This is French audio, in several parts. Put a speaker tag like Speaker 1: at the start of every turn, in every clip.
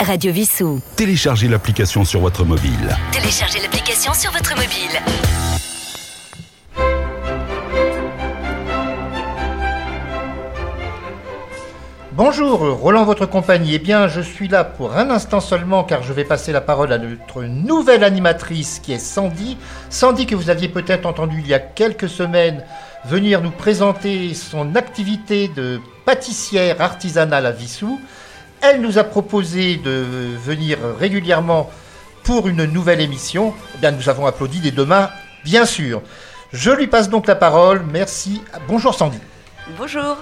Speaker 1: Radio Vissou.
Speaker 2: Téléchargez l'application sur votre mobile.
Speaker 1: Téléchargez l'application sur votre mobile.
Speaker 3: Bonjour, Roland, votre compagnie. Eh bien, je suis là pour un instant seulement car je vais passer la parole à notre nouvelle animatrice qui est Sandy. Sandy que vous aviez peut-être entendu il y a quelques semaines venir nous présenter son activité de pâtissière artisanale à Vissou. Elle nous a proposé de venir régulièrement pour une nouvelle émission. Eh nous avons applaudi des deux mains, bien sûr. Je lui passe donc la parole. Merci. Bonjour Sandy.
Speaker 4: Bonjour.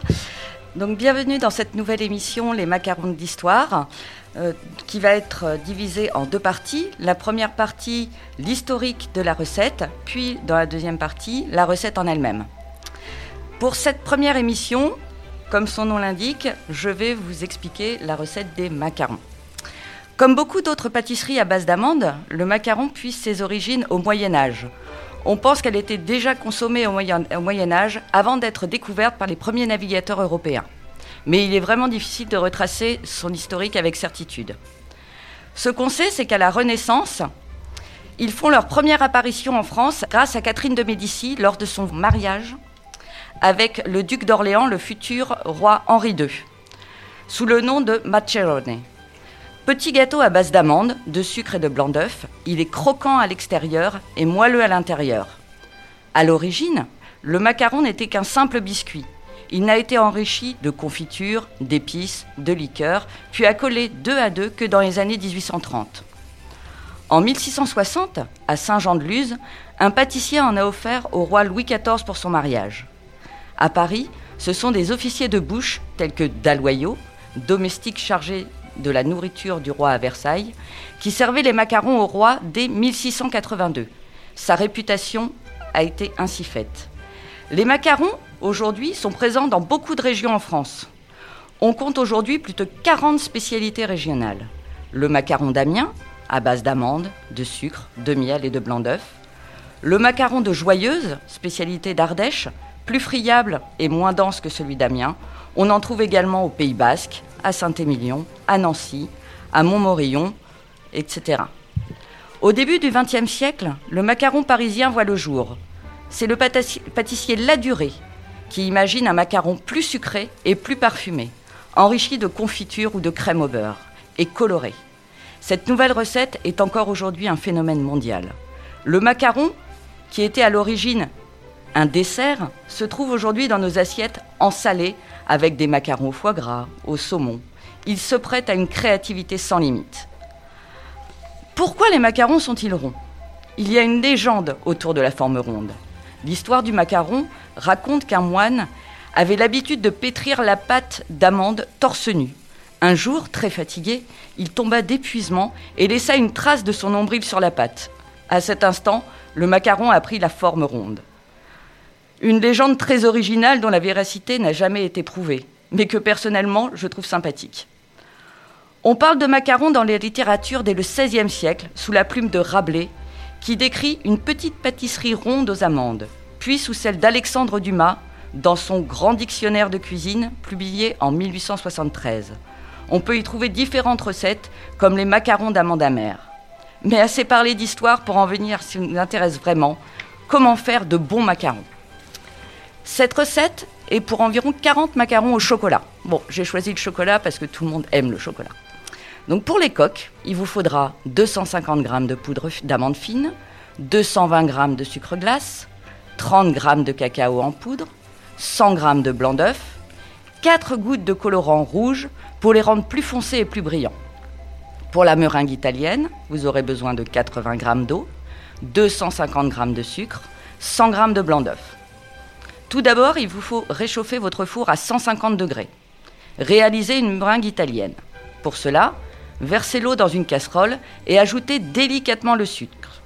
Speaker 4: Donc bienvenue dans cette nouvelle émission Les macarons d'histoire euh, qui va être divisée en deux parties. La première partie, l'historique de la recette, puis dans la deuxième partie, la recette en elle-même. Pour cette première émission, comme son nom l'indique, je vais vous expliquer la recette des macarons. Comme beaucoup d'autres pâtisseries à base d'amandes, le macaron puise ses origines au Moyen Âge. On pense qu'elle était déjà consommée au Moyen, au Moyen Âge avant d'être découverte par les premiers navigateurs européens. Mais il est vraiment difficile de retracer son historique avec certitude. Ce qu'on sait, c'est qu'à la Renaissance, ils font leur première apparition en France grâce à Catherine de Médicis lors de son mariage avec le duc d'Orléans, le futur roi Henri II, sous le nom de Macerone. Petit gâteau à base d'amandes, de sucre et de blanc d'œuf, il est croquant à l'extérieur et moelleux à l'intérieur. À l'origine, le macaron n'était qu'un simple biscuit. Il n'a été enrichi de confitures, d'épices, de liqueurs, puis accolé deux à deux que dans les années 1830. En 1660, à Saint-Jean-de-Luz, un pâtissier en a offert au roi Louis XIV pour son mariage. À Paris, ce sont des officiers de bouche tels que Dalloyau, domestique chargé de la nourriture du roi à Versailles, qui servaient les macarons au roi dès 1682. Sa réputation a été ainsi faite. Les macarons, aujourd'hui, sont présents dans beaucoup de régions en France. On compte aujourd'hui plus de 40 spécialités régionales. Le macaron d'Amiens, à base d'amandes, de sucre, de miel et de blanc d'œuf. Le macaron de Joyeuse, spécialité d'Ardèche, plus friable et moins dense que celui d'Amiens. On en trouve également au Pays Basque, à Saint-Émilion, à Nancy, à Montmorillon, etc. Au début du XXe siècle, le macaron parisien voit le jour. C'est le pâtissier Laduré qui imagine un macaron plus sucré et plus parfumé, enrichi de confiture ou de crème au beurre, et coloré. Cette nouvelle recette est encore aujourd'hui un phénomène mondial. Le macaron, qui était à l'origine un dessert se trouve aujourd'hui dans nos assiettes en salé avec des macarons au foie gras, au saumon. Il se prête à une créativité sans limite. Pourquoi les macarons sont-ils ronds? Il y a une légende autour de la forme ronde. L'histoire du macaron raconte qu'un moine avait l'habitude de pétrir la pâte d'amande torse nu. Un jour, très fatigué, il tomba d'épuisement et laissa une trace de son nombril sur la pâte. À cet instant, le macaron a pris la forme ronde. Une légende très originale dont la véracité n'a jamais été prouvée, mais que personnellement je trouve sympathique. On parle de macarons dans les littératures dès le XVIe siècle, sous la plume de Rabelais, qui décrit une petite pâtisserie ronde aux amandes, puis sous celle d'Alexandre Dumas, dans son Grand Dictionnaire de cuisine, publié en 1873. On peut y trouver différentes recettes, comme les macarons d'amandes amères. Mais assez parlé d'histoire pour en venir, si nous intéresse vraiment, comment faire de bons macarons? Cette recette est pour environ 40 macarons au chocolat. Bon, j'ai choisi le chocolat parce que tout le monde aime le chocolat. Donc pour les coques, il vous faudra 250 g de poudre d'amande fine, 220 g de sucre glace, 30 g de cacao en poudre, 100 g de blanc d'œuf, 4 gouttes de colorant rouge pour les rendre plus foncés et plus brillants. Pour la meringue italienne, vous aurez besoin de 80 g d'eau, 250 g de sucre, 100 g de blanc d'œuf. Tout d'abord, il vous faut réchauffer votre four à 150 degrés. Réalisez une meringue italienne. Pour cela, versez l'eau dans une casserole et ajoutez délicatement le sucre.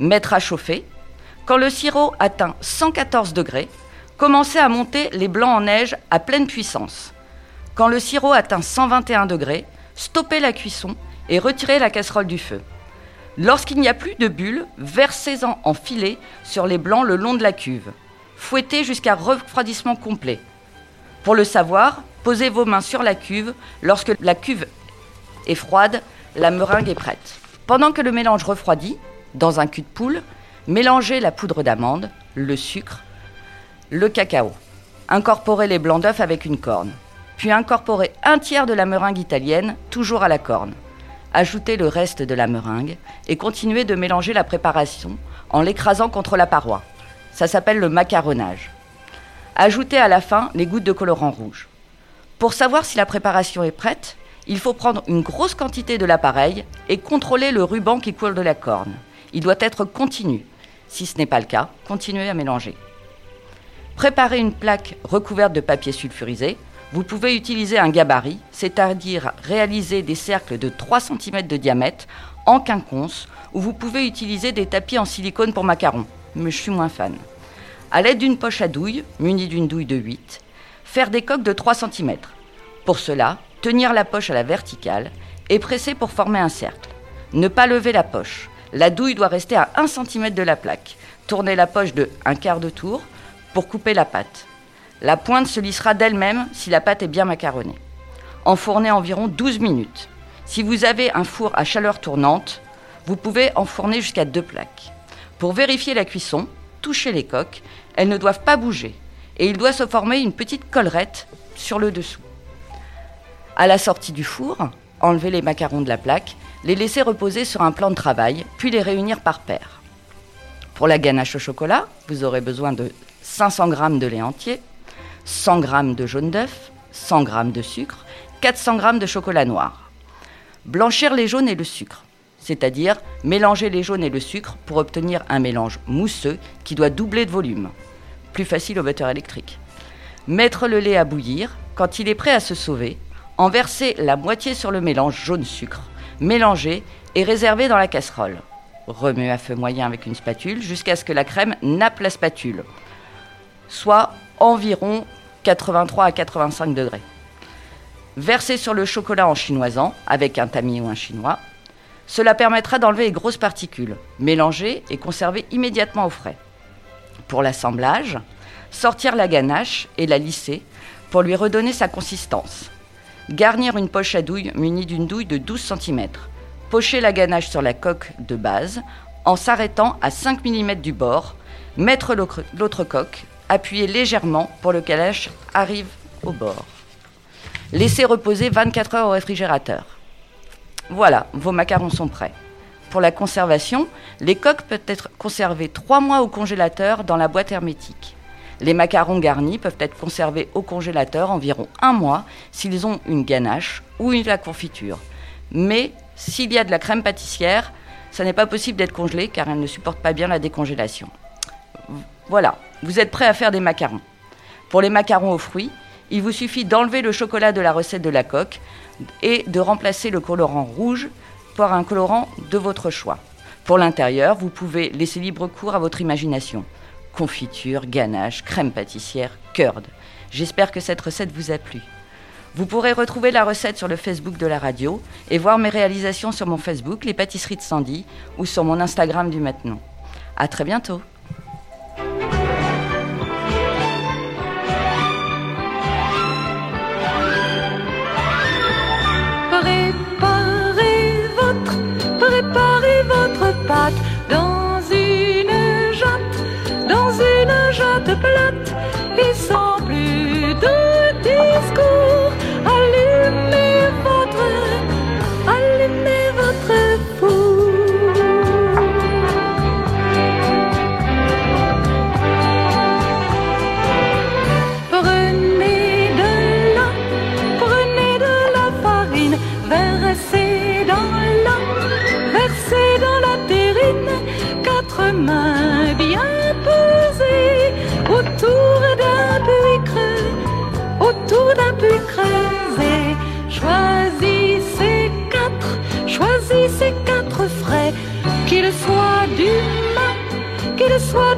Speaker 4: Mettre à chauffer. Quand le sirop atteint 114 degrés, commencez à monter les blancs en neige à pleine puissance. Quand le sirop atteint 121 degrés, stoppez la cuisson et retirez la casserole du feu. Lorsqu'il n'y a plus de bulles, versez-en en filet sur les blancs le long de la cuve. Fouettez jusqu'à refroidissement complet. Pour le savoir, posez vos mains sur la cuve lorsque la cuve et froide, la meringue est prête. Pendant que le mélange refroidit, dans un cul de poule, mélangez la poudre d'amande, le sucre, le cacao. Incorporez les blancs d'œufs avec une corne. Puis incorporez un tiers de la meringue italienne, toujours à la corne. Ajoutez le reste de la meringue et continuez de mélanger la préparation en l'écrasant contre la paroi. Ça s'appelle le macaronnage. Ajoutez à la fin les gouttes de colorant rouge. Pour savoir si la préparation est prête, il faut prendre une grosse quantité de l'appareil et contrôler le ruban qui coule de la corne. Il doit être continu. Si ce n'est pas le cas, continuez à mélanger. Préparez une plaque recouverte de papier sulfurisé. Vous pouvez utiliser un gabarit, c'est-à-dire réaliser des cercles de 3 cm de diamètre en quinconce, ou vous pouvez utiliser des tapis en silicone pour macarons, mais je suis moins fan. À l'aide d'une poche à douille, munie d'une douille de 8, faire des coques de 3 cm. Pour cela, tenir la poche à la verticale et presser pour former un cercle. Ne pas lever la poche. La douille doit rester à 1 cm de la plaque. Tournez la poche de un quart de tour pour couper la pâte. La pointe se lissera d'elle-même si la pâte est bien macaronnée. Enfournez environ 12 minutes. Si vous avez un four à chaleur tournante, vous pouvez enfourner jusqu'à deux plaques. Pour vérifier la cuisson, touchez les coques. Elles ne doivent pas bouger. Et il doit se former une petite collerette sur le dessous. À la sortie du four, enlevez les macarons de la plaque, les laisser reposer sur un plan de travail, puis les réunir par paire. Pour la ganache au chocolat, vous aurez besoin de 500 g de lait entier, 100 g de jaune d'œuf, 100 g de sucre, 400 g de chocolat noir. Blanchir les jaunes et le sucre, c'est-à-dire mélanger les jaunes et le sucre pour obtenir un mélange mousseux qui doit doubler de volume. Plus facile au batteur électrique. Mettre le lait à bouillir. Quand il est prêt à se sauver, en verser la moitié sur le mélange jaune-sucre, mélanger et réserver dans la casserole. Remuer à feu moyen avec une spatule jusqu'à ce que la crème nappe la spatule, soit environ 83 à 85 degrés. Verser sur le chocolat en chinoisant avec un tamis ou un chinois. Cela permettra d'enlever les grosses particules, mélanger et conserver immédiatement au frais. Pour l'assemblage, sortir la ganache et la lisser pour lui redonner sa consistance. Garnir une poche à douille munie d'une douille de 12 cm. Pocher la ganache sur la coque de base en s'arrêtant à 5 mm du bord. Mettre l'autre coque. Appuyer légèrement pour que la ganache arrive au bord. Laisser reposer 24 heures au réfrigérateur. Voilà, vos macarons sont prêts. Pour la conservation, les coques peuvent être conservées 3 mois au congélateur dans la boîte hermétique. Les macarons garnis peuvent être conservés au congélateur environ un mois s'ils ont une ganache ou une la confiture. Mais s'il y a de la crème pâtissière, ça n'est pas possible d'être congelé car elle ne supporte pas bien la décongélation. Voilà, vous êtes prêt à faire des macarons. Pour les macarons aux fruits, il vous suffit d'enlever le chocolat de la recette de la coque et de remplacer le colorant rouge par un colorant de votre choix. Pour l'intérieur, vous pouvez laisser libre cours à votre imagination confiture, ganache, crème pâtissière, curd. J'espère que cette recette vous a plu. Vous pourrez retrouver la recette sur le Facebook de la radio et voir mes réalisations sur mon Facebook, les pâtisseries de Sandy, ou sur mon Instagram du maintenant. À très bientôt.
Speaker 5: Dans une jatte, dans une jatte plate et sans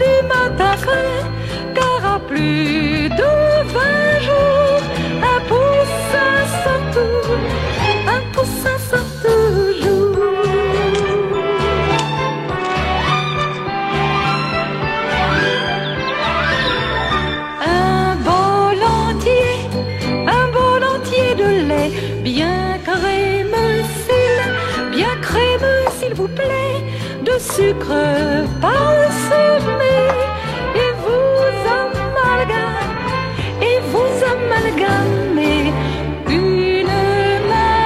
Speaker 5: du matin frais, car à plus de vingt jours, un poussin sort tout, un poussin sort toujours. Un bol entier, un bol entier de lait bien sucre parsemé et vous amalgame et vous amalgamez une main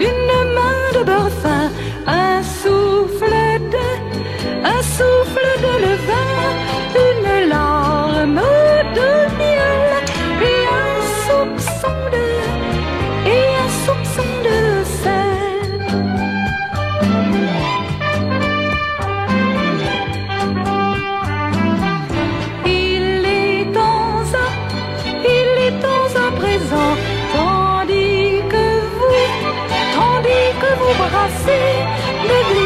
Speaker 5: une main de beurre fin, un souffle de, un souffle de levain. assim, bebê.